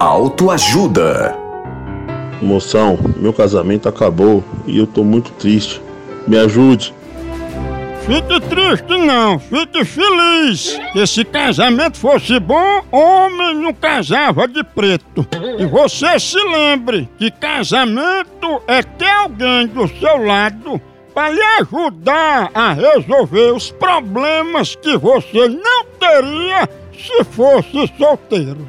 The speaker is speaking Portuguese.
Autoajuda. Moção, meu casamento acabou e eu tô muito triste. Me ajude. Fique triste não, fique feliz. Que se casamento fosse bom, homem não casava de preto. E você se lembre que casamento é ter alguém do seu lado para lhe ajudar a resolver os problemas que você não teria se fosse solteiro.